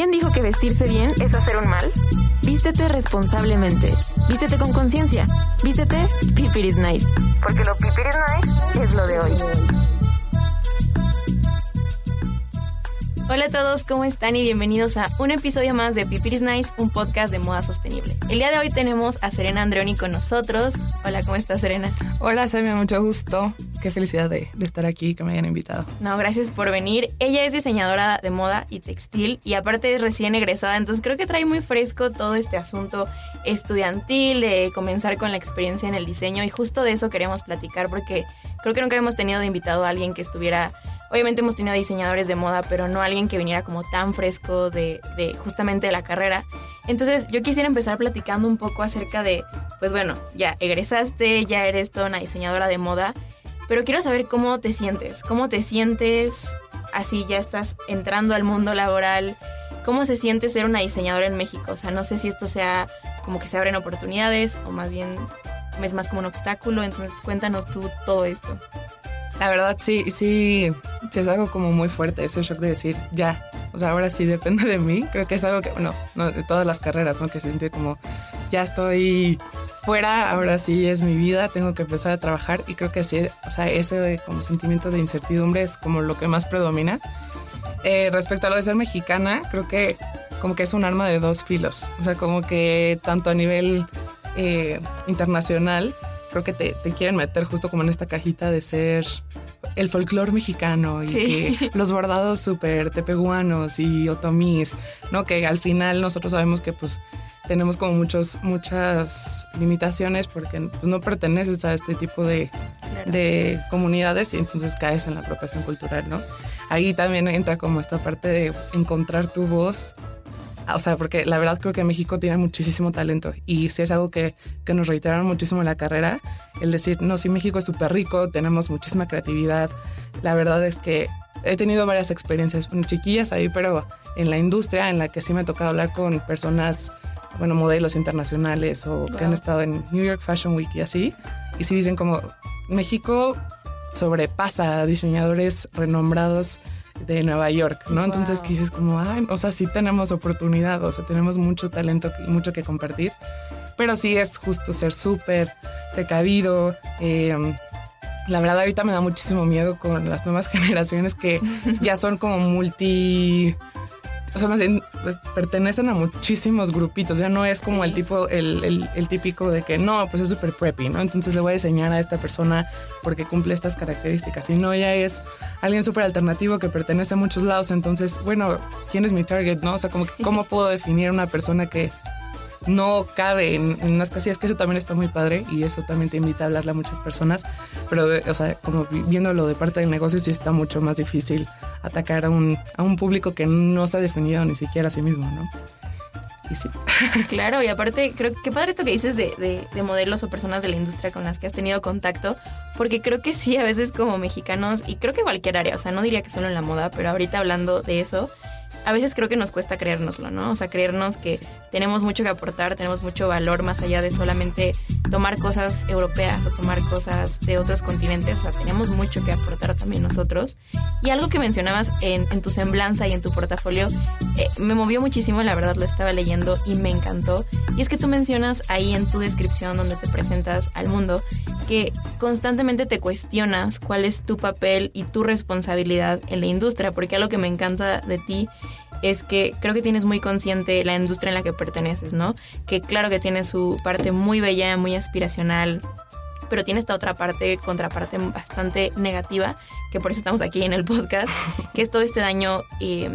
¿Quién dijo que vestirse bien es hacer un mal? Vístete responsablemente. Vístete con conciencia. Vístete Pipiris Nice. Porque lo Pipiris Nice es lo de hoy. Hola a todos, ¿cómo están? Y bienvenidos a un episodio más de Pipiris Nice, un podcast de moda sostenible. El día de hoy tenemos a Serena Andreoni con nosotros. Hola, ¿cómo estás, Serena? Hola, Samia, mucho gusto. Qué felicidad de, estar aquí, que me hayan invitado. No, gracias por venir. Ella es diseñadora de moda y textil y aparte es recién egresada, entonces creo que trae muy fresco todo este asunto estudiantil, de comenzar con la experiencia en el diseño y justo de eso queremos platicar porque creo que nunca hemos tenido de invitado a alguien que estuviera Obviamente hemos tenido diseñadores de moda, pero no alguien que viniera como tan fresco de, de, justamente de la carrera. Entonces yo quisiera empezar platicando un poco acerca de, pues bueno, ya egresaste, ya eres toda una diseñadora de moda, pero quiero saber cómo te sientes, cómo te sientes así ya estás entrando al mundo laboral, cómo se siente ser una diseñadora en México. O sea, no sé si esto sea como que se abren oportunidades o más bien es más como un obstáculo, entonces cuéntanos tú todo esto. La verdad, sí, sí, es algo como muy fuerte, ese shock de decir, ya, o sea, ahora sí depende de mí. Creo que es algo que, bueno, no, de todas las carreras, ¿no? Que se siente como, ya estoy fuera, ahora sí es mi vida, tengo que empezar a trabajar y creo que sí, o sea, ese como sentimiento de incertidumbre es como lo que más predomina. Eh, respecto a lo de ser mexicana, creo que como que es un arma de dos filos, o sea, como que tanto a nivel eh, internacional, creo que te, te, quieren meter justo como en esta cajita de ser el folclore mexicano y sí. que los bordados súper tepeguanos y otomís, ¿no? Que al final nosotros sabemos que pues tenemos como muchos, muchas limitaciones porque pues, no perteneces a este tipo de, claro. de comunidades y entonces caes en la apropiación cultural, ¿no? Ahí también entra como esta parte de encontrar tu voz o sea, porque la verdad creo que México tiene muchísimo talento y si es algo que, que nos reiteraron muchísimo en la carrera, el decir, no, sí, México es súper rico, tenemos muchísima creatividad. La verdad es que he tenido varias experiencias chiquillas ahí, pero en la industria en la que sí me ha tocado hablar con personas, bueno, modelos internacionales o wow. que han estado en New York Fashion Week y así, y sí dicen como, México sobrepasa a diseñadores renombrados de Nueva York, ¿no? Wow. Entonces que dices como, ay, o sea, sí tenemos oportunidad, o sea, tenemos mucho talento y mucho que compartir, pero sí es justo ser súper precavido. Eh, la verdad ahorita me da muchísimo miedo con las nuevas generaciones que ya son como multi o sea, más bien, pues pertenecen a muchísimos grupitos. Ya no es como sí. el tipo, el, el, el, típico de que no, pues es súper preppy, ¿no? Entonces le voy a diseñar a esta persona porque cumple estas características. Y no, ya es alguien súper alternativo que pertenece a muchos lados. Entonces, bueno, ¿quién es mi target, no? O sea, como, sí. ¿cómo puedo definir una persona que no cabe en, en, unas casillas, que eso también está muy padre y eso también te invita a hablarle a muchas personas, pero, de, o sea, como viéndolo de parte del negocio, sí está mucho más difícil atacar a un, a un público que no se ha definido ni siquiera a sí mismo, ¿no? Y sí. Claro, y aparte, creo que padre esto que dices de, de, de, modelos o personas de la industria con las que has tenido contacto, porque creo que sí, a veces como mexicanos, y creo que cualquier área, o sea, no diría que solo en la moda, pero ahorita hablando de eso, a veces creo que nos cuesta creérnoslo, ¿no? O sea, creernos que tenemos mucho que aportar, tenemos mucho valor más allá de solamente tomar cosas europeas o tomar cosas de otros continentes, o sea, tenemos mucho que aportar también nosotros. Y algo que mencionabas en, tu semblanza y en tu portafolio eh, me movió muchísimo, la verdad lo estaba leyendo y me encantó. Y es que tú mencionas ahí en tu descripción donde te presentas al mundo que constantemente te cuestionas cuál es tu papel y tu responsabilidad en la industria, porque algo que me encanta de ti es que creo que tienes muy consciente la industria en la que perteneces, ¿no? Que claro que tiene su parte muy bella, muy aspiracional, pero tiene esta otra parte, contraparte bastante negativa, que por eso estamos aquí en el podcast, que es todo este daño y,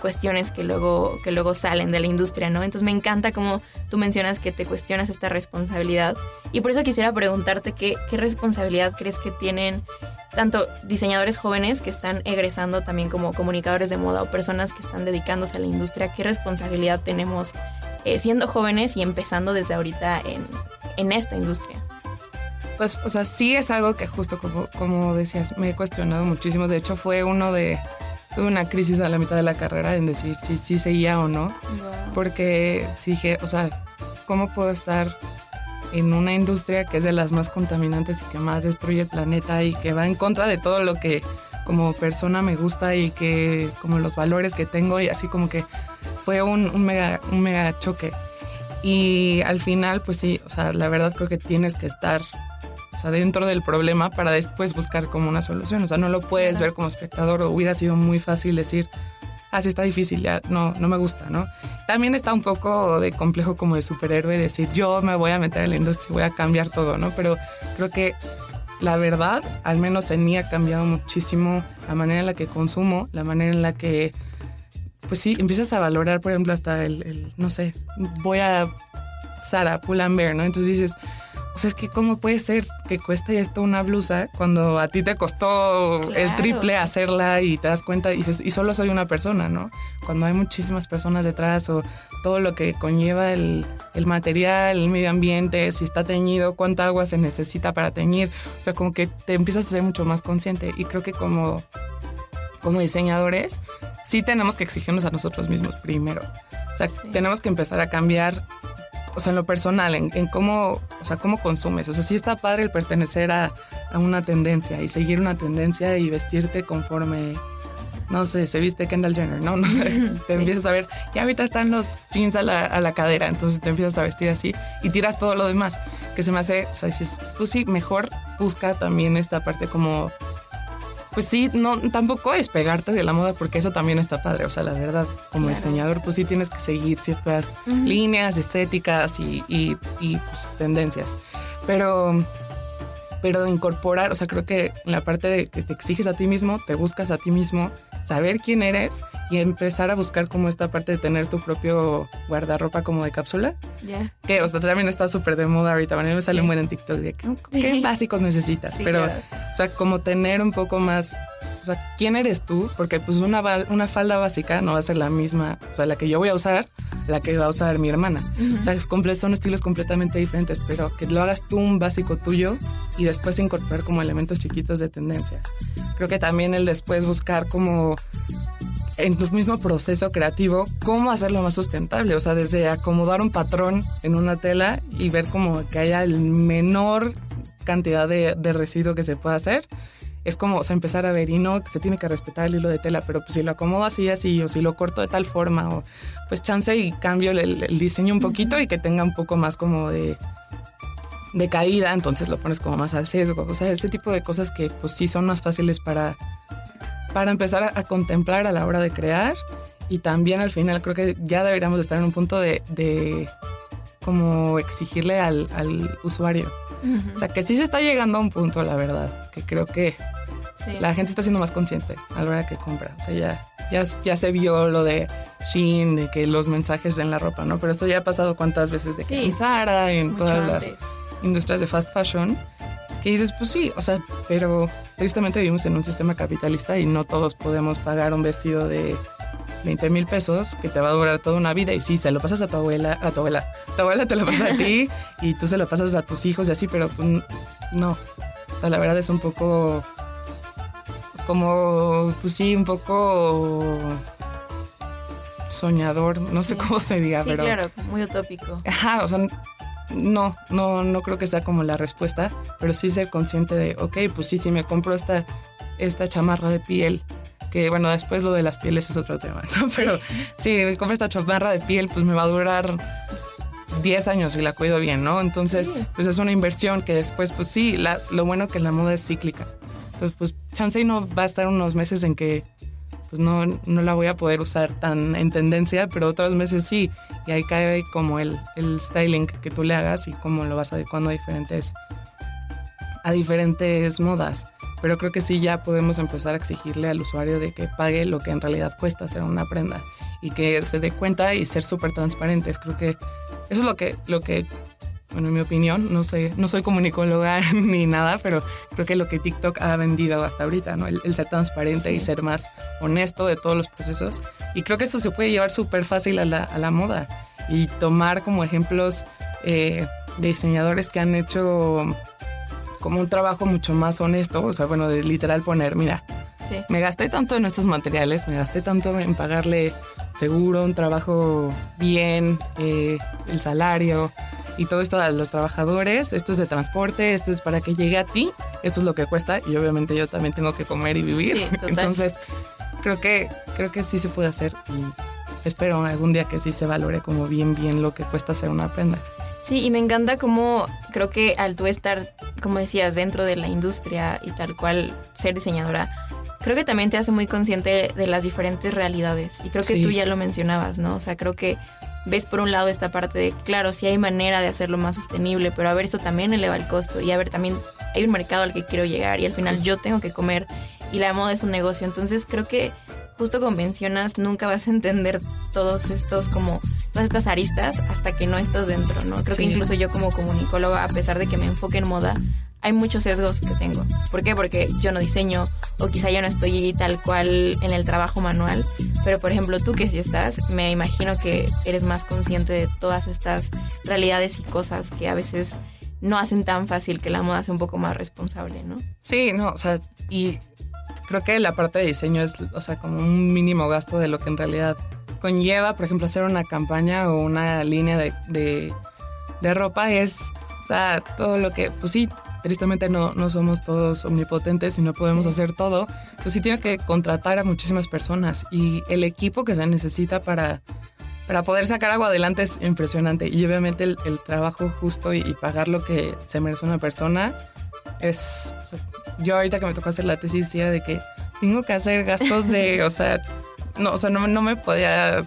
cuestiones que luego, que luego salen de la industria, ¿no? Entonces me encanta como tú mencionas que te cuestionas esta responsabilidad y por eso quisiera preguntarte qué, qué responsabilidad crees que tienen tanto diseñadores jóvenes que están egresando también como comunicadores de moda o personas que están dedicándose a la industria, qué responsabilidad tenemos eh, siendo jóvenes y empezando desde ahorita en, en esta industria. Pues, o sea, sí es algo que justo como, como decías, me he cuestionado muchísimo. De hecho, fue uno de... Tuve una crisis a la mitad de la carrera en decir si sí seguía o no. Porque dije, o sea, ¿cómo puedo estar en una industria que es de las más contaminantes y que más destruye el planeta y que va en contra de todo lo que como persona me gusta y que como los valores que tengo y así como que fue un, un, mega, un mega choque. Y al final, pues sí, o sea, la verdad creo que tienes que estar dentro del problema para después buscar como una solución. O sea, no lo puedes ver como espectador o hubiera sido muy fácil decir, así está difícil, ya no, no me gusta, ¿no? También está un poco de complejo como de superhéroe decir, yo me voy a meter en la industria voy a cambiar todo, ¿no? Pero creo que la verdad, al menos en mí ha cambiado muchísimo la manera en la que consumo, la manera en la que, pues sí, empiezas a valorar, por ejemplo, hasta el, no sé, voy a Sara, Pull&Bear, ¿no? Entonces dices, o sea, es que cómo puede ser que cueste esto una blusa cuando a ti te costó el triple hacerla y te das cuenta y dices, y solo soy una persona, ¿no? Cuando hay muchísimas personas detrás o todo lo que conlleva el, el material, el medio ambiente, si está teñido, cuánta agua se necesita para teñir. O sea, como que te empiezas a ser mucho más consciente. Y creo que como, como diseñadores, sí tenemos que exigirnos a nosotros mismos primero. O sea, tenemos que empezar a cambiar o sea, en lo personal, en, cómo, o sea, cómo consumes. O sea, sí está padre el pertenecer a, una tendencia y seguir una tendencia y vestirte conforme, no sé, se viste Kendall Jenner, ¿no? No sé, te empiezas a ver, y ahorita están los jeans a la, a la, cadera, entonces te empiezas a vestir así y tiras todo lo demás, que se me hace, o sea, dices, pues sí, mejor busca también esta parte como pues sí, no, tampoco es pegarte de la moda porque eso también está padre. O sea, la verdad, como diseñador, pues sí tienes que seguir ciertas líneas estéticas y, y, pues, tendencias. Pero pero incorporar, o sea, creo que la parte de que te exiges a ti mismo, te buscas a ti mismo, saber quién eres y empezar a buscar como esta parte de tener tu propio guardarropa como de cápsula. Ya. Que, o sea, también está súper de moda ahorita. A mí me sale muy en TikTok de qué, básicos necesitas. pero, o sea, como tener un poco más o sea, ¿quién eres tú? Porque pues una, una falda básica no va a ser la misma, o sea, la que yo voy a usar, la que va a usar mi hermana. O sea, es son estilos completamente diferentes, pero que lo hagas tú un básico tuyo y después incorporar como elementos chiquitos de tendencias. Creo que también el después buscar como en tu mismo proceso creativo, cómo hacerlo más sustentable. O sea, desde acomodar un patrón en una tela y ver como que haya el menor cantidad de, de residuo que se pueda hacer es como o sea, empezar a ver y no que se tiene que respetar el hilo de tela, pero pues si lo acomodo así, así, o si lo corto de tal forma, o pues chance y cambio el, diseño un poquito y que tenga un poco más como de, de caída, entonces lo pones como más al sesgo. O sea, este tipo de cosas que pues sí son más fáciles para, para empezar a, contemplar a la hora de crear. Y también al final creo que ya deberíamos estar en un punto de, de como exigirle al, al usuario. O sea, que sí se está llegando a un punto, la verdad, que creo que la gente está siendo más consciente a la hora que compra. O sea, ya, ya, ya se vio lo de Shein, de que los mensajes en la ropa, ¿no? Pero esto ya ha pasado cuántas veces de que en Zara, en todas las industrias de fast fashion, que dices, pues sí, o sea, pero tristemente vivimos en un sistema capitalista y no todos podemos pagar un vestido de 20 mil pesos que te va a durar toda una vida y sí, se lo pasas a tu abuela, a tu abuela, tu abuela te lo pasa a ti y tú se lo pasas a tus hijos y así, pero pues, no. O sea, la verdad es un poco como, pues sí, un poco soñador, no sé cómo se diga, sí, pero... claro, muy utópico. Ajá, o sea, no, no, no creo que sea como la respuesta, pero sí ser consciente de, ok, pues sí, si me compro esta, esta chamarra de piel, que bueno, después lo de las pieles es otro tema, ¿no? Pero si me compro esta chamarra de piel, pues me va a durar 10 años y la cuido bien, ¿no? Entonces, pues es una inversión que después, pues sí, la, lo bueno que la moda es cíclica. Entonces, pues chance no va a estar unos meses en que pues no, no la voy a poder usar tan en tendencia, pero otros meses sí. Y ahí cae como el, el styling que tú le hagas y cómo lo vas adecuando a diferentes, a diferentes modas. Pero creo que sí ya podemos empezar a exigirle al usuario de que pague lo que en realidad cuesta hacer una prenda y que se dé cuenta y ser súper transparentes. Creo que eso es lo que, lo que bueno, en mi opinión, no sé, no soy comunicóloga ni nada, pero creo que lo que TikTok ha vendido hasta ahorita, ¿no? El, ser transparente y ser más honesto de todos los procesos. Y creo que eso se puede llevar súper fácil a la, a la, moda y tomar como ejemplos eh, de diseñadores que han hecho como un trabajo mucho más honesto, o sea, bueno, de literal poner, mira, me gasté tanto en estos materiales, me gasté tanto en pagarle seguro, un trabajo bien, eh, el salario, y todo esto a los trabajadores, esto es de transporte, esto es para que llegue a ti, esto es lo que cuesta y obviamente yo también tengo que comer y vivir. Entonces, creo que creo que sí se puede hacer y espero algún día que sí se valore como bien bien lo que cuesta hacer una prenda. Sí, y me encanta cómo creo que al tú estar, como decías, dentro de la industria y tal cual ser diseñadora, creo que también te hace muy consciente de las diferentes realidades. Y creo que tú ya lo mencionabas, ¿no? O sea, creo que ves por un lado esta parte de, claro, sí hay manera de hacerlo más sostenible, pero a ver, esto también eleva el costo y a ver, también hay un mercado al que quiero llegar y al final yo tengo que comer y la moda es un negocio. Entonces creo que justo como mencionas, nunca vas a entender todos estos como todas estas aristas hasta que no estás dentro, ¿no? Creo que incluso yo como comunicóloga, a pesar de que me enfoque en moda, hay muchos sesgos que tengo. ¿Por qué? Porque yo no diseño o quizá yo no estoy tal cual en el trabajo manual, pero por ejemplo tú que sí estás, me imagino que eres más consciente de todas estas realidades y cosas que a veces no hacen tan fácil que la moda sea un poco más responsable, ¿no? Sí, no, o sea, y creo que la parte de diseño es, o sea, como un mínimo gasto de lo que en realidad conlleva, por ejemplo, hacer una campaña o una línea de, de, de ropa es, o sea, todo lo que, pues sí, tristemente no, no somos todos omnipotentes y no podemos hacer todo, pues sí tienes que contratar a muchísimas personas y el equipo que se necesita para, para poder sacar algo adelante es impresionante. Y obviamente el, trabajo justo y, pagar lo que se merece una persona es... yo ahorita que me tocó hacer la tesis decía de que tengo que hacer gastos de, o sea, no, o sea, no, no me podía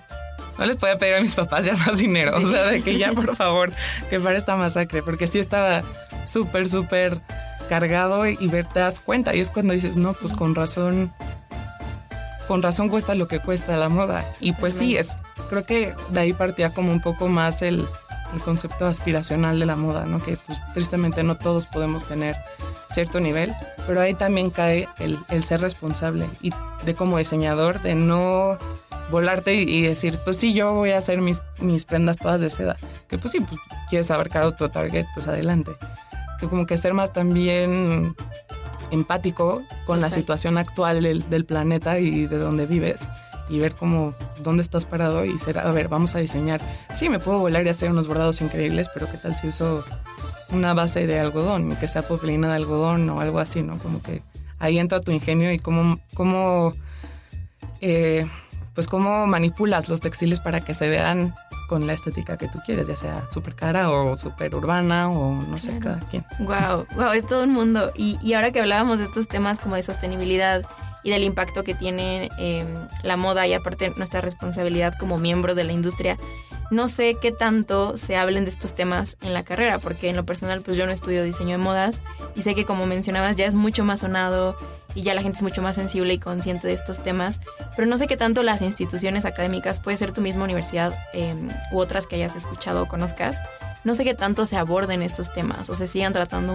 no les podía pedir a mis papás ya más dinero. O sea, de que ya, por favor, que para esta masacre. Porque sí estaba súper, súper cargado y ver te das cuenta. Y es cuando dices, no, pues con razón, con razón cuesta lo que cuesta la moda. Y pues sí, es, creo que de ahí partía como un poco más el, el concepto aspiracional de la moda, ¿no? Que pues tristemente no todos podemos tener cierto nivel, pero ahí también cae el, el ser responsable y de como diseñador de no volarte y, decir, pues sí, yo voy a hacer mis, mis prendas todas de seda. Que pues sí, pues, quieres abarcar otro target, pues adelante que como que ser más también empático con la situación actual del, planeta y de donde vives y ver cómo dónde estás parado y ser, a ver, vamos a diseñar. Sí, me puedo volar y hacer unos bordados increíbles, pero ¿qué tal si uso una base de algodón, que sea popelina de algodón o algo así, ¿no? Como que ahí entra tu ingenio y cómo, cómo eh, pues cómo manipulas los textiles para que se vean con la estética que tú quieres, ya sea súper cara o súper urbana o no sé, cada quien. Wow, wow, es todo un mundo. Y, y, ahora que hablábamos de estos temas como de sostenibilidad y del impacto que tiene em, la moda y aparte nuestra responsabilidad como miembros de la industria, no sé qué tanto se hablen de estos temas en la carrera, porque en lo personal pues yo no estudio diseño de modas y sé que como mencionabas ya es mucho más sonado y ya la gente es mucho más sensible y consciente de estos temas, pero no sé qué tanto las instituciones académicas, puede ser tu misma universidad em, u otras que hayas escuchado o conozcas, no sé qué tanto se aborden estos temas o se sigan tratando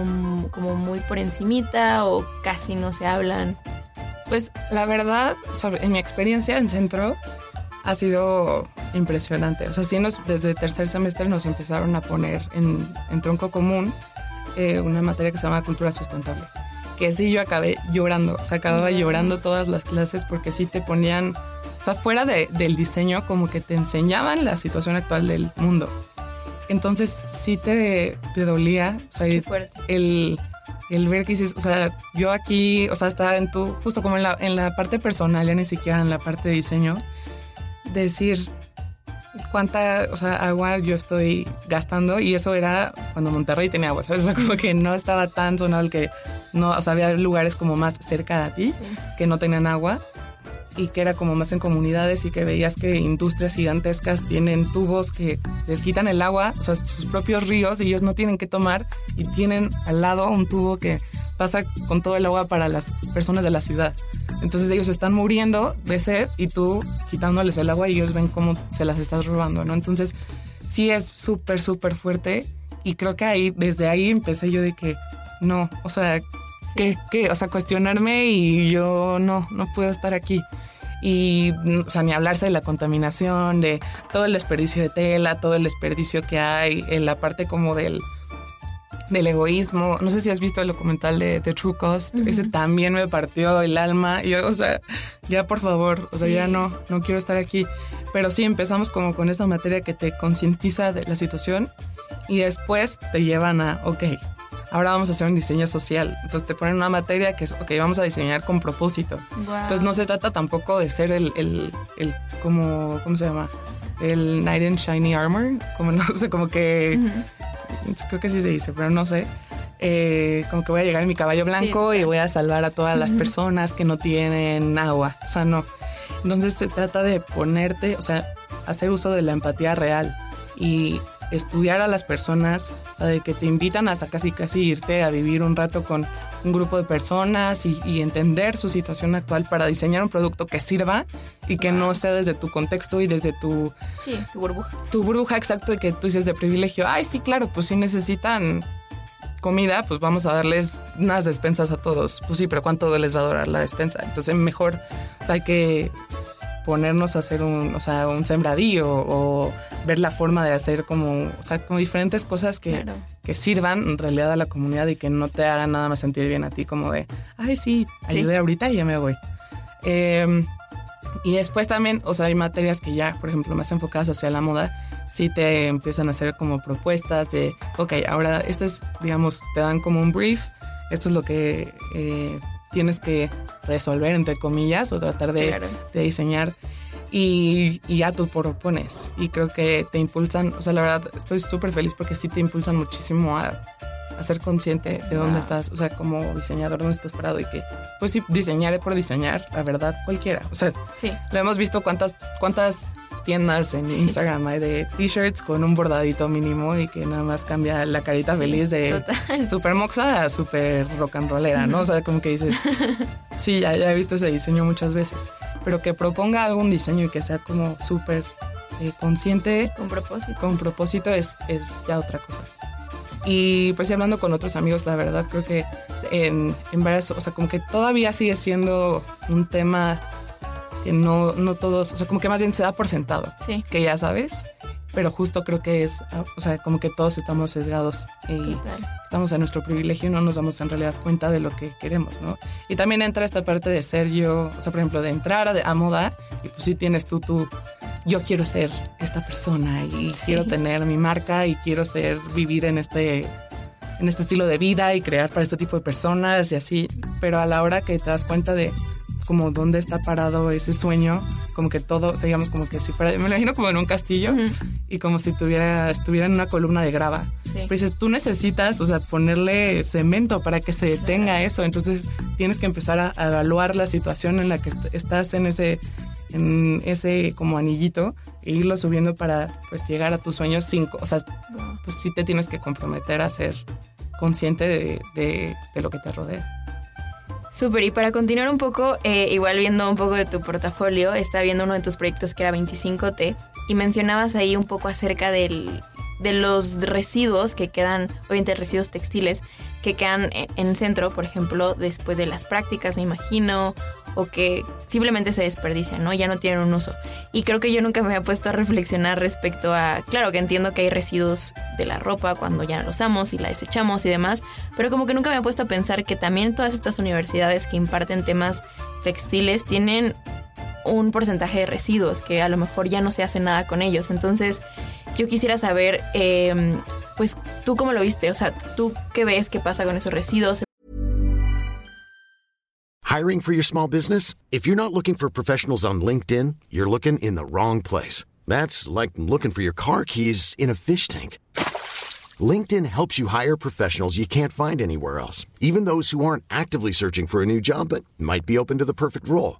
como muy por encimita o casi no se hablan. Pues la verdad, en mi experiencia en centro, ha sido impresionante. O sea, sí nos, desde tercer semestre nos empezaron a poner en, tronco común eh, una materia que se llama cultura sustentable. Que sí yo acabé llorando, o sea, acababa llorando todas las clases porque sí te ponían o sea, fuera de, del diseño, como que te enseñaban la situación actual del mundo. Entonces sí te, te dolía, o sea, el, el ver que dices, o sea, yo aquí, o sea, estaba en tu, justo como en la, en la parte personal, ya ni siquiera en la parte de diseño, decir cuánta, o sea, agua yo estoy gastando y eso era cuando Monterrey tenía agua, ¿sabes? O sea, como que no estaba tan sonado el que no, o sea, había lugares como más cerca de ti que no tenían agua y que era como más en comunidades y que veías que industrias gigantescas tienen tubos que les quitan el agua, o sea, sus propios ríos y ellos no tienen que tomar y tienen al lado un tubo que pasa con todo el agua para las personas de la ciudad. Entonces ellos están muriendo de sed y tú quitándoles el agua y ellos ven cómo se las estás robando, ¿no? Entonces sí es súper, súper fuerte y creo que ahí, desde ahí empecé yo de que no, o sea, que, o sea, cuestionarme y yo no, no puedo estar aquí. Y, o sea, ni hablarse de la contaminación, de todo el desperdicio de tela, todo el desperdicio que hay, en la parte como del, del egoísmo. No sé si has visto el documental de The True Cost. Ese también me partió el alma. Y yo, o sea, ya por favor, o sea, ya no, no quiero estar aquí. Pero sí, empezamos como con esa materia que te concientiza de la situación y después te llevan a, ok, ahora vamos a hacer un diseño social. Entonces te ponen una materia que es, ok, vamos a diseñar con propósito. Entonces no se trata tampoco de ser el, el, el como, ¿cómo se llama? El Knight in Shiny Armor, como no sé, como que, creo que sí se dice, pero no sé. Eh, como que voy a llegar en mi caballo blanco y voy a salvar a todas las personas que no tienen agua. O sea, no. Entonces se trata de ponerte, o sea, hacer uso de la empatía real y estudiar a las personas, o sea, de que te invitan hasta casi casi irte a vivir un rato con un grupo de personas y, entender su situación actual para diseñar un producto que sirva y que no sea desde tu contexto y desde tu... Sí, tu burbuja. Tu burbuja, exacto, y que tú dices de privilegio, ay, sí, claro, pues si necesitan comida, pues vamos a darles unas despensas a todos. Pues sí, pero ¿cuánto les va a durar la despensa? Entonces mejor, o sea, hay que ponernos a hacer un, o sea, un sembradío o ver la forma de hacer como, o sea, como diferentes cosas que, que sirvan en realidad a la comunidad y que no te hagan nada más sentir bien a ti como de, ay, sí, ayudé ahorita y ya me voy. Em, y después también, o sea, hay materias que ya, por ejemplo, más enfocadas hacia la moda, sí te empiezan a hacer como propuestas de, ok, ahora esto es, digamos, te dan como un brief, esto es lo que eh, tienes que resolver, entre comillas, o tratar de, diseñar. Y, ya tú propones. Y creo que te impulsan, o sea, la verdad, estoy súper feliz porque sí te impulsan muchísimo a, ser consciente de dónde estás, o sea, como diseñador, dónde estás parado y que, pues sí, diseñar por diseñar, la verdad, cualquiera. O sea, sí. lo hemos visto cuántas, cuántas tiendas en Instagram hay de t-shirts con un bordadito mínimo y que nada más cambia la carita feliz de super moxa a super rock and rollera, ¿no? O sea, como que dices, sí, ya, he visto ese diseño muchas veces, pero que proponga algún diseño y que sea como súper eh, consciente. Con propósito. Con propósito es, es ya otra cosa. Y pues hablando con otros amigos, la verdad creo que en, en varias, o sea, como que todavía sigue siendo un tema que no, no todos, o sea, como que más bien se da por sentado, sí. que ya sabes, pero justo creo que es, o sea, como que todos estamos sesgados y estamos en nuestro privilegio y no nos damos en realidad cuenta de lo que queremos, ¿no? Y también entra esta parte de ser yo, o sea, por ejemplo, de entrar a, moda y pues sí tienes tú tu, yo quiero ser esta persona y quiero tener mi marca y quiero ser, vivir en este en este estilo de vida y crear para este tipo de personas y así, pero a la hora que te das cuenta de como dónde está parado ese sueño, como que todo, digamos, como que si fuera, me imagino como en un castillo y como si tuviera, estuviera en una columna de grava. Pero dices, tú necesitas, o sea, ponerle cemento para que se detenga eso, entonces tienes que empezar a, evaluar la situación en la que estás en ese, en ese como anillito e irlo subiendo para pues llegar a tus sueños cinco, o sea, pues sí te tienes que comprometer a ser consciente de, de, de lo que te rodea. Súper, y para continuar un poco, eh, igual viendo un poco de tu portafolio, estaba viendo uno de tus proyectos que era 25T y mencionabas ahí un poco acerca del, de los residuos que quedan, obviamente residuos textiles, que quedan en, en centro, por ejemplo, después de las prácticas, me imagino, o que simplemente se desperdician, ¿no? Ya no tienen un uso. Y creo que yo nunca me había puesto a reflexionar respecto a, claro que entiendo que hay residuos de la ropa cuando ya la usamos y la desechamos y demás, pero como que nunca me había puesto a pensar que también todas estas universidades que imparten temas textiles tienen un porcentaje de residuos que a lo mejor ya no se hace nada con ellos. Entonces, yo quisiera saber, eh, pues, ¿tú cómo lo viste? O sea, ¿tú qué ves que pasa con esos residuos? Hiring for your small business? If you're not looking for professionals on LinkedIn, you're looking in the wrong place. That's like looking for your car keys in a fish tank. LinkedIn helps you hire professionals you can't find anywhere else, even those who aren't actively searching for a new job but might be open to the perfect role.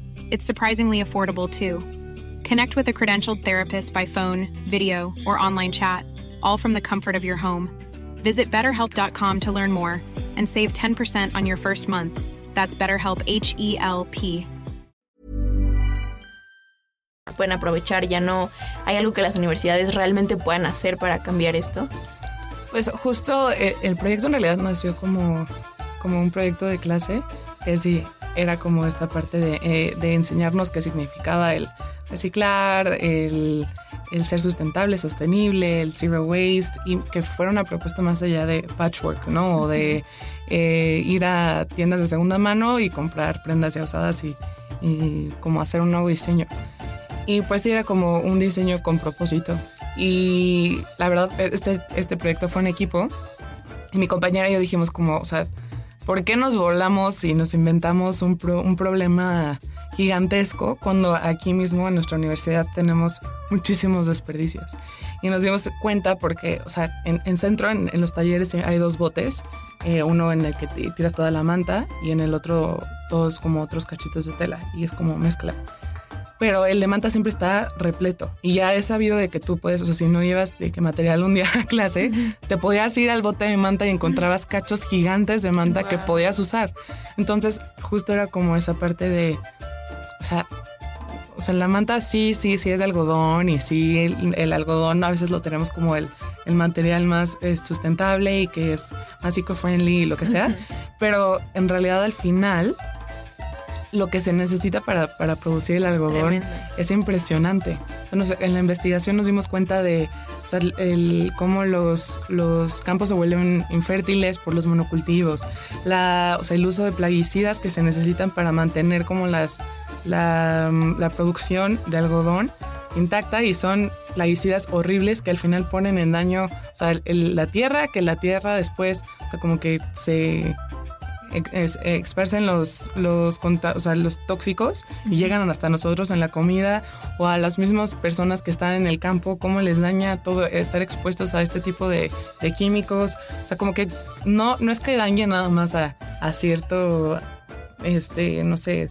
It's surprisingly affordable too. Connect with a credentialed therapist by phone, video, or online chat, all from the comfort of your home. Visit betterhelp.com to learn more and save 10% on your first month. That's BetterHelp H E L P. Pueden aprovechar, ya no hay algo que las universidades realmente puedan hacer para cambiar esto. Pues justo eh, el proyecto en realidad nació como, como un proyecto de clase, es decir, era como esta parte de, eh, de enseñarnos qué significaba el reciclar, el, el, ser sustentable, sostenible, el zero waste, y que fuera una propuesta más allá de patchwork, ¿no? O de eh, ir a tiendas de segunda mano y comprar prendas ya usadas y, y como hacer un nuevo diseño. Y pues era como un diseño con propósito. Y la verdad, este, este proyecto fue en equipo. Y mi compañera y yo dijimos como, o sea, ¿por qué nos volamos y nos inventamos un, pro, un problema gigantesco cuando aquí mismo en nuestra universidad tenemos muchísimos desperdicios? Y nos dimos cuenta porque, o sea, en, en centro, en, en, los talleres hay dos botes, eh, uno en el que tiras toda la manta y en el otro todos como otros cachitos de tela y es como mezcla pero el de manta siempre está repleto. Y ya he sabido de que tú puedes, o sea, si no llevas de que material un día a clase, te podías ir al bote de manta y encontrabas cachos gigantes de manta wow. que podías usar. Entonces, justo era como esa parte de, o sea, o sea, la manta sí, sí, sí es de algodón y sí, el, el algodón a veces lo tenemos como el, el material más eh, sustentable y que es más eco-friendly y lo que sea, pero en realidad al final lo que se necesita para, para producir el algodón Tremendo. es impresionante. En la investigación nos dimos cuenta de o sea, el, cómo los, los campos se vuelven infértiles por los monocultivos, la, o sea, el uso de plaguicidas que se necesitan para mantener como las, la, la producción de algodón intacta y son plaguicidas horribles que al final ponen en daño o sea, el, la tierra, que la tierra después, o sea, como que se esparcen los, los, o sea, los tóxicos y llegan hasta nosotros en la comida o a las mismas personas que están en el campo, cómo les daña todo estar expuestos a este tipo de, de químicos. O sea, como que no, no es que dañe nada más a, a cierto, este, no sé,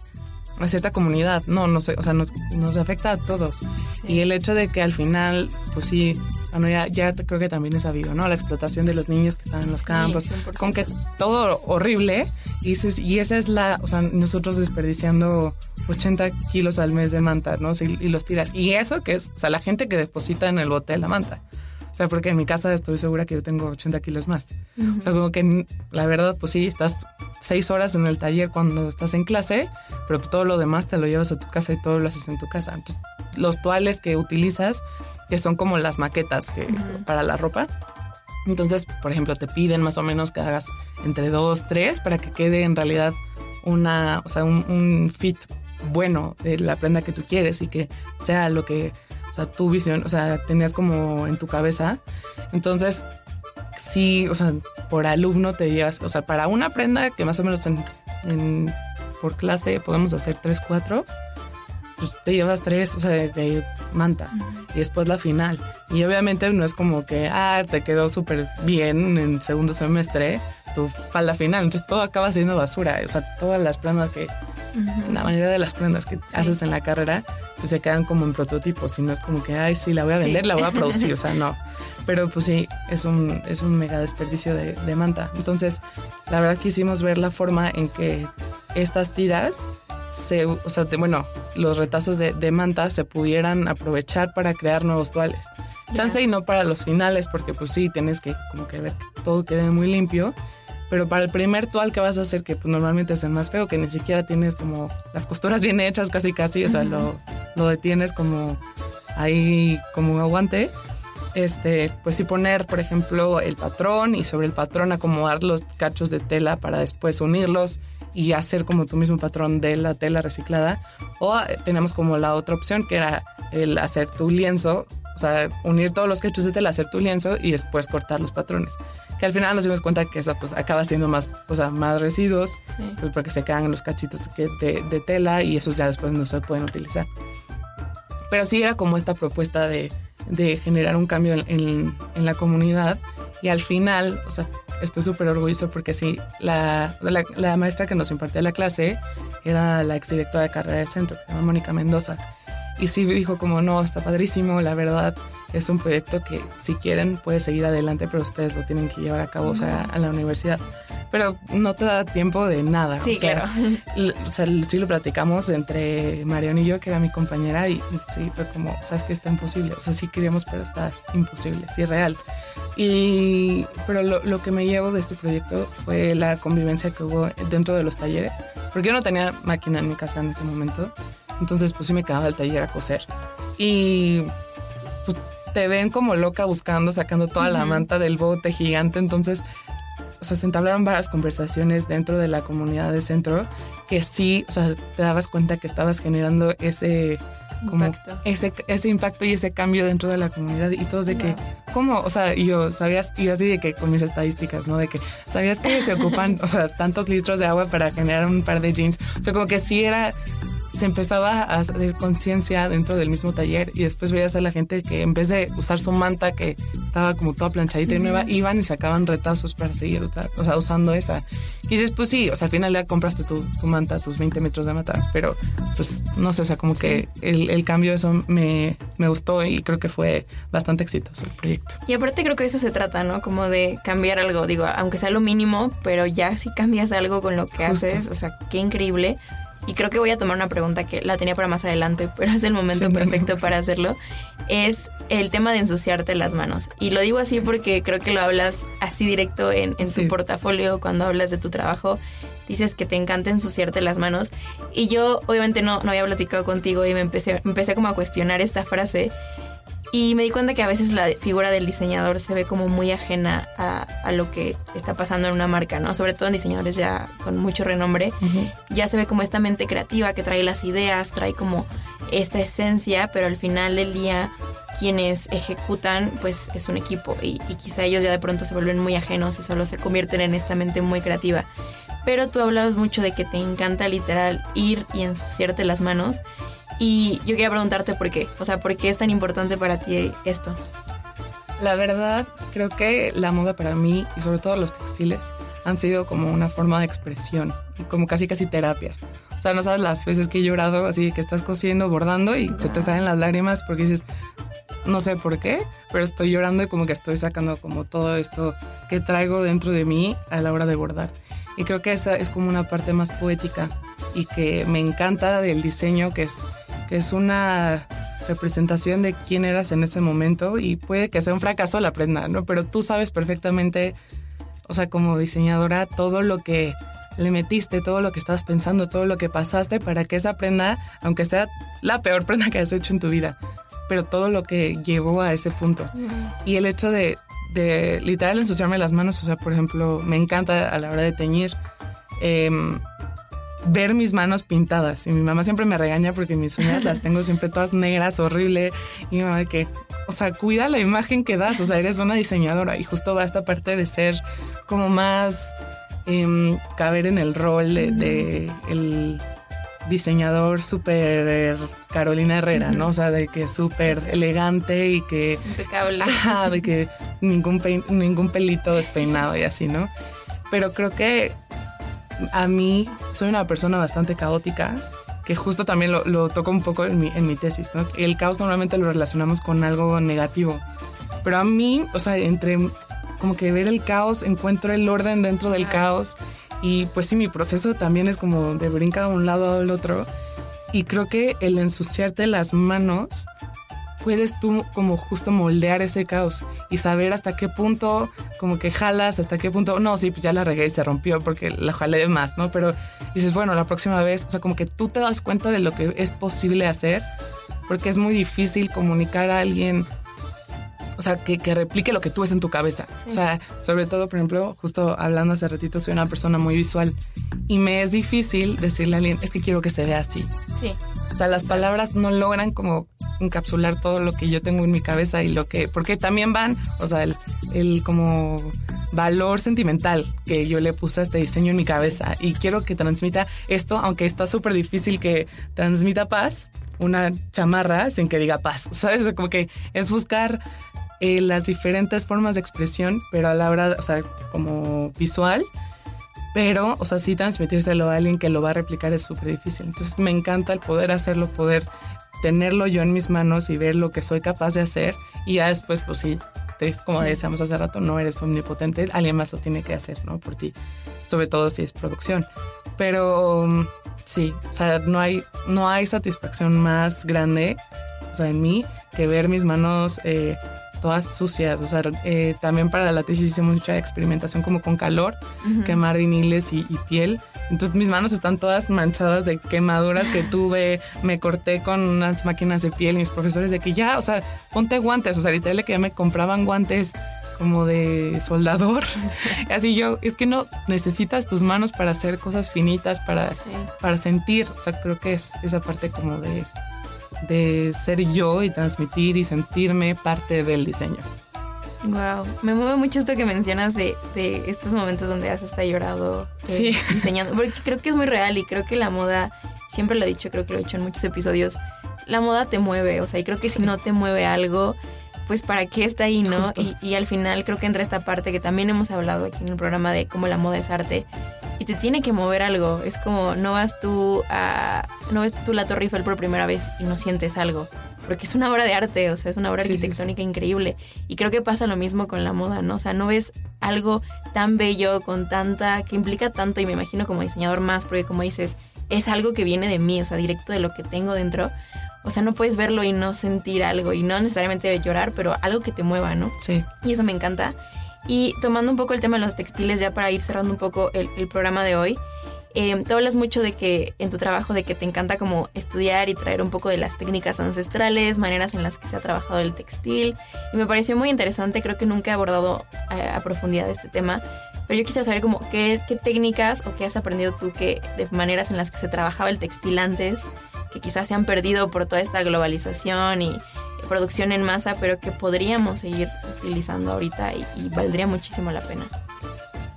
a cierta comunidad, no, no sé, o sea, nos, nos afecta a todos. Sí. Y el hecho de que al final, pues sí, bueno, ya, ya creo que también es sabido, ¿no? La explotación de los niños que están en los campos, sí, con que todo horrible. Y, y esa es la, o sea, nosotros desperdiciando 80 kilos al mes de manta, ¿no? Y, y los tiras. Y eso que es, o sea, la gente que deposita en el bote de la manta. Sea, porque en mi casa estoy segura que yo tengo 80 kilos más. Uh -huh. O sea, como que la verdad, pues sí, estás seis horas en el taller cuando estás en clase, pero todo lo demás te lo llevas a tu casa y todo lo haces en tu casa. Entonces, los toales que utilizas, que son como las maquetas que, uh -huh. para la ropa. Entonces, por ejemplo, te piden más o menos que hagas entre dos, tres para que quede en realidad una, o sea, un, un fit bueno de la prenda que tú quieres y que sea lo que o sea, tu visión, o sea, tenías como en tu cabeza. Entonces, sí, o sea, por alumno te llevas, o sea, para una prenda que más o menos en, en, por clase podemos hacer tres, cuatro, pues te llevas tres, o sea, de, de manta. Uh -huh. Y después la final. Y obviamente no es como que, ah, te quedó súper bien en segundo semestre tu falda final. Entonces todo acaba siendo basura. O sea, todas las prendas que, uh -huh. la mayoría de las prendas que sí. haces en la carrera, pues se quedan como en prototipos. Y no es como que, ay, sí, la voy a vender, sí. la voy a producir. o sea, no. Pero pues sí, es un, es un mega desperdicio de, de manta. Entonces, la verdad quisimos ver la forma en que estas tiras se, o sea, bueno, los retazos de, de, manta se pudieran aprovechar para crear nuevos tuales. Chance y no para los finales, porque pues sí, tienes que como que ver que todo quede muy limpio. Pero para el primer tual que vas a hacer, que pues, normalmente es el más feo, que ni siquiera tienes como las costuras bien hechas casi casi, o sea, lo, lo detienes como ahí como un aguante. Este, pues sí poner, por ejemplo, el patrón y sobre el patrón acomodar los cachos de tela para después unirlos y hacer como tu mismo patrón de la tela reciclada. O eh, tenemos como la otra opción que era el hacer tu lienzo, sea, unir todos los cachos de tela, hacer tu lienzo y después cortar los patrones. Que al final nos dimos cuenta que eso pues acaba siendo más, o sea, más residuos, pues, porque se quedan los cachitos de, de, tela y esos ya después no se pueden utilizar. Pero sí era como esta propuesta de, de generar un cambio en, en, la comunidad y al final, o sea, estoy súper orgulloso porque sí, la, la, la, maestra que nos impartía la clase era la exdirectora de carrera de centro, que se llama Mónica Mendoza. Y sí dijo como, no, está padrísimo, la verdad, es un proyecto que si quieren puede seguir adelante, pero ustedes lo tienen que llevar a cabo o sea, a la universidad. Pero no te da tiempo de nada. Sí, o sea, claro. O sea, sí lo platicamos entre Marion y yo, que era mi compañera, y, y sí fue como, sabes que está imposible. O sea, sí queríamos, pero está imposible, sí es real. Y, pero lo, lo, que me llevo de este proyecto fue la convivencia que hubo dentro de los talleres, porque yo no tenía máquina en mi casa en ese momento, entonces pues sí me quedaba el taller a coser. Y pues te ven como loca buscando, sacando toda la manta del bote gigante. Entonces, o sea, se entablaron varias conversaciones dentro de la comunidad de centro que sí, o sea, te dabas cuenta que estabas generando ese como impacto. ese ese impacto y ese cambio dentro de la comunidad y todos de que cómo, o sea, y yo sabías y yo así de que con mis estadísticas, ¿no? De que sabías que se ocupan, o sea, tantos litros de agua para generar un par de jeans. O sea, como que sí era se empezaba a hacer conciencia dentro del mismo taller y después veías a la gente que en vez de usar su manta que estaba como toda planchadita y nueva, iban y sacaban retazos para seguir o sea, usando esa. Y dices, pues sí, o sea, al final ya compraste tu, tu manta, tus 20 metros de manta, pero pues no sé, o sea, como sí. que el, el, cambio eso me, me gustó y creo que fue bastante exitoso el proyecto. Y aparte creo que eso se trata, ¿no? Como de cambiar algo, digo, aunque sea lo mínimo, pero ya si cambias algo con lo que Justo. haces, o sea, qué increíble. Y creo que voy a tomar una pregunta que la tenía para más adelante, pero es el momento sí, perfecto para hacerlo. Es el tema de ensuciarte las manos. Y lo digo así porque creo que lo hablas así directo en, en sí. tu portafolio cuando hablas de tu trabajo. Dices que te encanta ensuciarte las manos. Y yo obviamente no, no había platicado contigo y me empecé, empecé como a cuestionar esta frase. Y me di cuenta que a veces la figura del diseñador se ve como muy ajena a, a, lo que está pasando en una marca, ¿no? Sobre todo en diseñadores ya con mucho renombre. Uh -huh. Ya se ve como esta mente creativa que trae las ideas, trae como esta esencia, pero al final del día quienes ejecutan pues es un equipo y, y quizá ellos ya de pronto se vuelven muy ajenos y solo se convierten en esta mente muy creativa. Pero tú hablabas mucho de que te encanta literal ir y ensuciarte las manos. Y yo quería preguntarte por qué, o sea, ¿por qué es tan importante para ti esto? La verdad, creo que la moda para mí y sobre todo los textiles han sido como una forma de expresión y como casi casi terapia. O sea, no sabes las veces que he llorado así que estás cosiendo, bordando y wow. se te salen las lágrimas porque dices, no sé por qué, pero estoy llorando y como que estoy sacando como todo esto que traigo dentro de mí a la hora de bordar. Y creo que esa es como una parte más poética y que me encanta del diseño, que es, que es una representación de quién eras en ese momento y puede que sea un fracaso la prenda, ¿no? Pero tú sabes perfectamente, o sea, como diseñadora, todo lo que le metiste, todo lo que estabas pensando, todo lo que pasaste para que esa prenda, aunque sea la peor prenda que has hecho en tu vida, pero todo lo que llevó a ese punto. Y el hecho de, de literal ensuciarme las manos, o sea, por ejemplo, me encanta a la hora de teñir. Eh, ver mis manos pintadas. Y mi mamá siempre me regaña porque mis uñas las tengo siempre todas negras, horrible. Y mi mamá que, o sea, cuida la imagen que das. O sea, eres una diseñadora. Y justo va esta parte de ser como más eh, caber en el rol de, de el diseñador súper Carolina Herrera, ¿no? O sea, de que súper elegante y que... Impecable. Ajá, de que ningún, pe ningún pelito despeinado y así, ¿no? Pero creo que a mí soy una persona bastante caótica, que justo también lo, lo toco un poco en mi, en mi tesis, ¿no? El caos normalmente lo relacionamos con algo negativo, pero a mí, o sea, entre como que ver el caos, encuentro el orden dentro del caos Y pues sí, mi proceso también es como de brincar de un lado al otro. Y creo que el ensuciarte las manos puedes tú como justo moldear ese caos y saber hasta qué punto como que jalas, hasta qué punto, no, sí, pues ya la regué y se rompió porque la jalé más, ¿no? Pero dices, bueno, la próxima vez, o sea, como que tú te das cuenta de lo que es posible hacer, porque es muy difícil comunicar a alguien. O sea, que, que replique lo que tú ves en tu cabeza. O sea, sobre todo, por ejemplo, justo hablando hace ratito, soy una persona muy visual y me es difícil decirle a alguien, es que quiero que se vea así. Sí. O sea, las palabras no logran como encapsular todo lo que yo tengo en mi cabeza y lo que, porque también van, o sea, el, el como valor sentimental que yo le puse a este diseño en mi cabeza y quiero que transmita esto, aunque está súper difícil que transmita paz, una chamarra sin que diga paz, ¿sabes? O sea, como que es buscar eh, las diferentes formas de expresión, pero a la hora, o sea, como visual, pero, o sea, sí transmitírselo a alguien que lo va a replicar es súper difícil. Entonces me encanta el poder hacerlo, poder tenerlo yo en mis manos y ver lo que soy capaz de hacer y ya después, pues sí, como decíamos hace rato, no eres omnipotente, alguien más lo tiene que hacer, ¿no? Por ti, sobre todo si es producción. Pero um, sí, o sea, no hay, no hay satisfacción más grande, o sea, en mí, que ver mis manos eh, todas sucias. O sea, eh, también para la tesis hicimos mucha experimentación como con calor, quemar viniles y, piel. Entonces mis manos están todas manchadas de quemaduras que tuve, me corté con unas máquinas de piel y mis profesores de que ya, o sea, ponte guantes, o sea, literal que ya me compraban guantes como de soldador. Así yo, es que no necesitas tus manos para hacer cosas finitas, para, para sentir. O sea, creo que es esa parte como de de ser yo y transmitir y sentirme parte del diseño. Wow, me mueve mucho esto que mencionas de, de estos momentos donde has hasta llorado sí. diseñando, porque creo que es muy real y creo que la moda, siempre lo he dicho, creo que lo he dicho en muchos episodios, la moda te mueve, o sea, y creo que si no te mueve algo, pues para qué está ahí, ¿no? Y, y, al final creo que entra esta parte que también hemos hablado aquí en el programa de cómo la moda es arte, y te tiene que mover algo. Es como no vas tú a. No ves tú la Torre Eiffel por primera vez y no sientes algo. Porque es una obra de arte, o sea, es una obra arquitectónica increíble. Y creo que pasa lo mismo con la moda, ¿no? O sea, no ves algo tan bello, con tanta. que implica tanto, y me imagino como diseñador más, porque como dices, es algo que viene de mí, o sea, directo de lo que tengo dentro. O sea, no puedes verlo y no sentir algo, y no necesariamente llorar, pero algo que te mueva, ¿no? Sí. Y eso me encanta. Y tomando un poco el tema de los textiles, ya para ir cerrando un poco el, programa de hoy, eh, te hablas mucho de que en tu trabajo, de que te encanta como estudiar y traer un poco de las técnicas ancestrales, maneras en las que se ha trabajado el textil. Y me pareció muy interesante, creo que nunca he abordado eh, a, profundidad este tema. Pero yo quisiera saber como qué, qué técnicas o qué has aprendido tú que de maneras en las que se trabajaba el textil antes, que quizás se han perdido por toda esta globalización y producción en masa, pero que podríamos seguir utilizando ahorita y, valdría muchísimo la pena.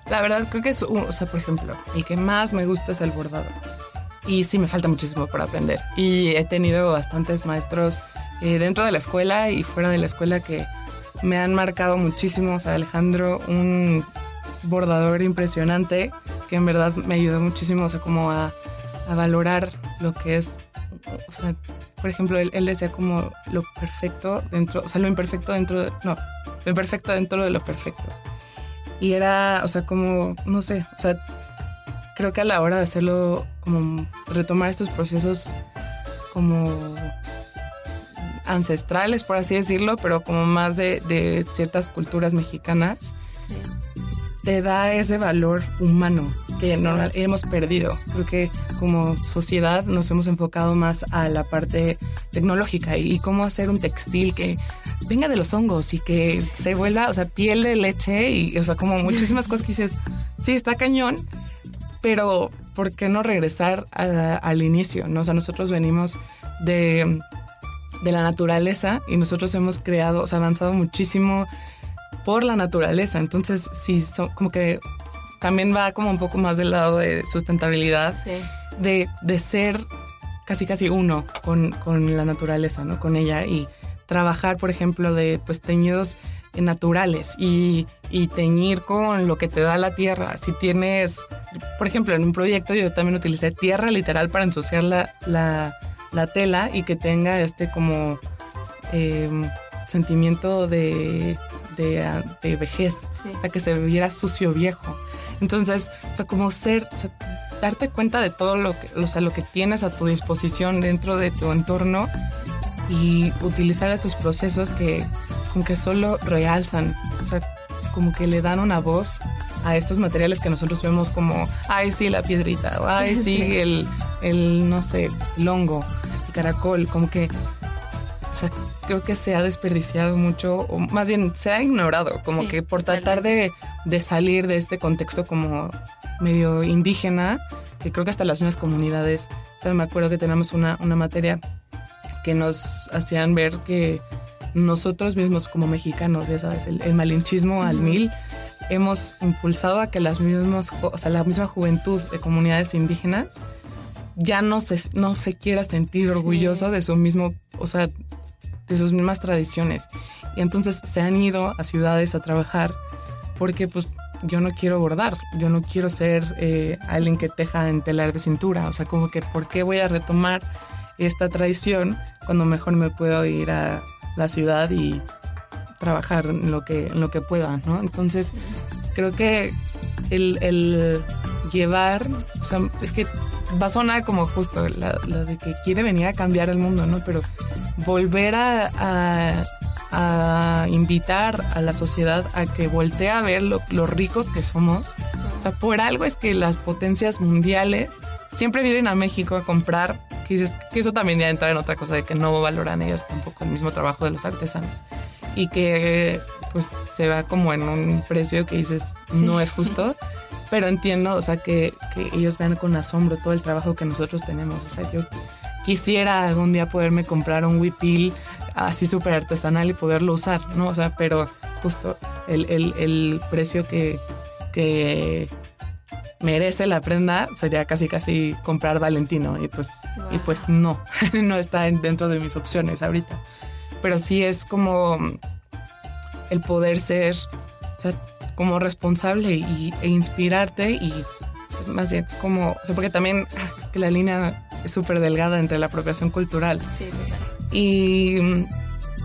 La verdad, creo que es, o sea, por ejemplo, el que más me gusta es el bordado. Y sí, me falta muchísimo por aprender. Y he tenido bastantes maestros eh, dentro de la escuela y fuera de la escuela que me han marcado muchísimo. O sea, Alejandro, un bordador impresionante que en verdad me ayudó muchísimo, o sea, como a, a valorar lo que es, o sea, por ejemplo, él, decía como lo perfecto dentro, o sea, lo imperfecto dentro de, no, lo imperfecto dentro de lo perfecto. Y era, o sea, como, no sé, o sea, creo que a la hora de hacerlo, como retomar estos procesos como ancestrales, por así decirlo, pero como más de, de ciertas culturas mexicanas, te da ese valor humano que normal, hemos perdido. Creo que como sociedad nos hemos enfocado más a la parte tecnológica y, cómo hacer un textil que venga de los hongos y que se vuelva, o sea, piel de leche y, o sea, como muchísimas cosas que dices, sí, está cañón, pero ¿por qué no regresar al inicio? ¿no? O sea, nosotros venimos de, de la naturaleza y nosotros hemos creado, o sea, avanzado muchísimo por la naturaleza. Entonces, sí, son como que también va como un poco más del lado de sustentabilidad, de, de, ser casi casi uno con, con, la naturaleza, ¿no? Con ella y trabajar, por ejemplo, de pues teñidos naturales y, y, teñir con lo que te da la tierra. Si tienes, por ejemplo, en un proyecto yo también utilicé tierra literal para ensuciar la, la, la tela y que tenga este como em, sentimiento de, de, de vejez, o sea, que se viera sucio viejo. Entonces, o sea, como ser, o sea, darte cuenta de todo lo que, o sea, lo que tienes a tu disposición dentro de tu entorno y utilizar estos procesos que como que solo realzan, o sea, como que le dan una voz a estos materiales que nosotros vemos como, ay, sí, la piedrita, o ay, sí, El, el, no sé, el hongo, el caracol, como que, o sea, creo que se ha desperdiciado mucho, o más bien se ha ignorado, como que por tratar de, de, salir de este contexto como medio indígena, que creo que hasta las mismas comunidades, o sea, me acuerdo que tenemos una, una materia que nos hacían ver que nosotros mismos como mexicanos, ya sabes, el, malinchismo al mil, hemos impulsado a que las mismas, o sea, la misma juventud de comunidades indígenas ya no se, no se quiera sentir orgulloso de su mismo, o sea, de sus mismas tradiciones. Y entonces se han ido a ciudades a trabajar porque pues yo no quiero bordar, yo no quiero ser eh, alguien que teja en telar de cintura, o sea, como que ¿por qué voy a retomar esta tradición cuando mejor me puedo ir a la ciudad y trabajar en lo que, en lo que pueda, ¿no? Entonces, creo que el, el, llevar, o sea, es que va a sonar como justo la, de que quiere venir a cambiar el mundo, ¿no? Pero volver a, a, invitar a la sociedad a que voltee a ver lo, lo ricos que somos. O sea, por algo es que las potencias mundiales siempre vienen a México a comprar que dices que eso también ya entra en otra cosa de que no valoran ellos tampoco el mismo trabajo de los artesanos. Y que pues se va como en un precio que dices no es justo. Pero entiendo o sea que, que, ellos vean con asombro todo el trabajo que nosotros tenemos. O sea yo quisiera algún día poderme comprar un huipil así súper artesanal y poderlo usar no o sea pero justo el, el, el precio que, que merece la prenda sería casi casi comprar Valentino y pues y pues no no está dentro de mis opciones ahorita. Pero sí es como el poder ser o sea, como responsable y, e inspirarte y más bien como o sea, porque también ah, es que la línea es súper delgada entre la apropiación cultural sí, y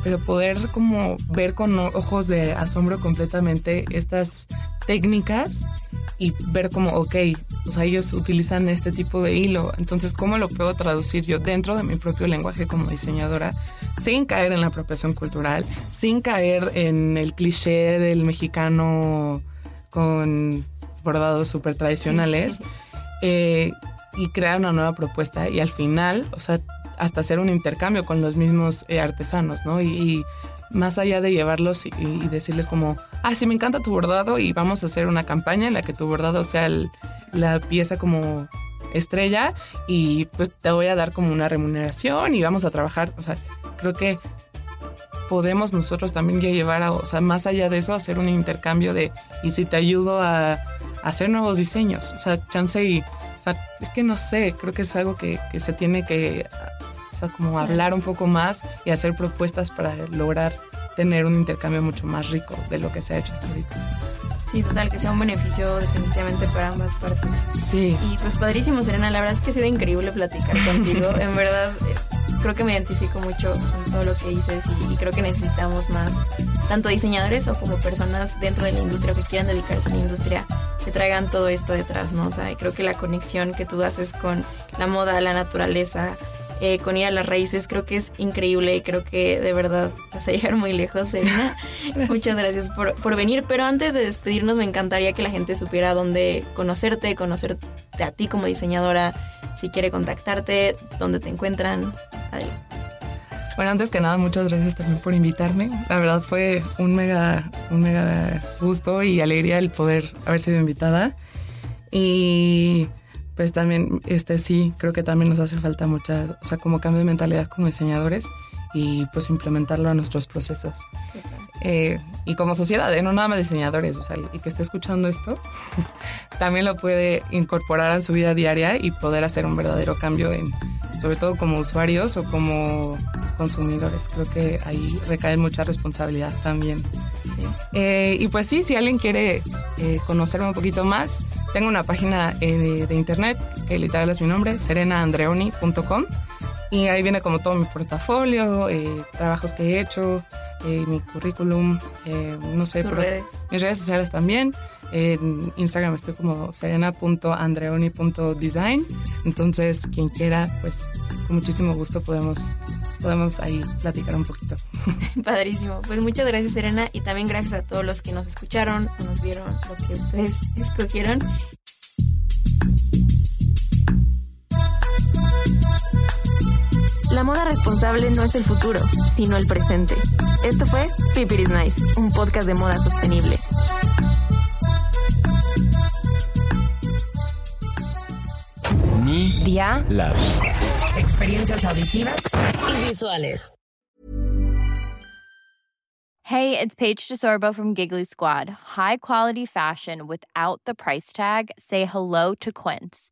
pero poder como ver con ojos de asombro completamente estas técnicas y ver como, ok, o sea, ellos utilizan este tipo de hilo, entonces, ¿cómo lo puedo traducir yo dentro de mi propio lenguaje como diseñadora sin caer en la apropiación cultural, sin caer en el cliché del mexicano con bordados súper tradicionales eh, y crear una nueva propuesta y al final, o sea, hasta hacer un intercambio con los mismos eh, artesanos, ¿no? y más allá de llevarlos y, decirles como, ah, sí, me encanta tu bordado y vamos a hacer una campaña en la que tu bordado sea la pieza como estrella y pues te voy a dar como una remuneración y vamos a trabajar. O sea, creo que podemos nosotros también ya llevar a, o sea, más allá de eso, hacer un intercambio de, y si te ayudo a, hacer nuevos diseños, o sea, chance y, o sea, es que no sé, creo que es algo que, que se tiene que o sea, como hablar un poco más y hacer propuestas para lograr tener un intercambio mucho más rico de lo que se ha hecho hasta ahorita. Sí, total, que sea un beneficio definitivamente para ambas partes. Sí. Y pues padrísimo, Serena, la verdad es que ha sido increíble platicar contigo. en verdad, eh, creo que me identifico mucho con todo lo que dices y, creo que necesitamos más, tanto diseñadores o como personas dentro de la industria que quieran dedicarse a la industria, que traigan todo esto detrás, ¿no? O sea, creo que la conexión que tú haces con la moda, la naturaleza, eh, con ir a las raíces. Creo que es increíble y creo que de verdad vas a llegar muy lejos, Serena. Muchas gracias por, por, venir. Pero antes de despedirnos, me encantaría que la gente supiera dónde conocerte, conocerte a ti como diseñadora, si quiere contactarte, dónde te encuentran. Adelante. Bueno, antes que nada, muchas gracias también por invitarme. La verdad fue un mega, un mega gusto y alegría el poder haber sido invitada. Y pues también, este sí, creo que también nos hace falta mucha, o sea, como cambio de mentalidad como diseñadores y pues implementarlo a nuestros procesos. Eh, y como sociedad, ¿eh? no nada más diseñadores, o sea, y que esté escuchando esto, también lo puede incorporar a su vida diaria y poder hacer un verdadero cambio en, sobre todo como usuarios o como consumidores. Creo que ahí recae mucha responsabilidad también. Eh, y pues sí, si alguien quiere conocerme un poquito más, tengo una página eh, de, internet que literal es mi nombre, serenaandreoni.com. Y ahí viene como todo mi portafolio, eh, trabajos que he hecho, eh, mi currículum, no sé, redes? mis redes sociales también. En Instagram estoy como serena.andreoni.design. Entonces, quien quiera, pues con muchísimo gusto podemos, podemos ahí platicar un poquito. Padrísimo. Pues muchas gracias, Serena. Y también gracias a todos los que nos escucharon nos vieron lo que ustedes escogieron. La moda responsable no es el futuro, sino el presente. Esto fue Pipiris Nice, un podcast de moda sostenible. Media Lab. Experiencias auditivas y visuales. Hey, it's Paige DeSorbo from Giggly Squad. High quality fashion without the price tag. Say hello to Quince.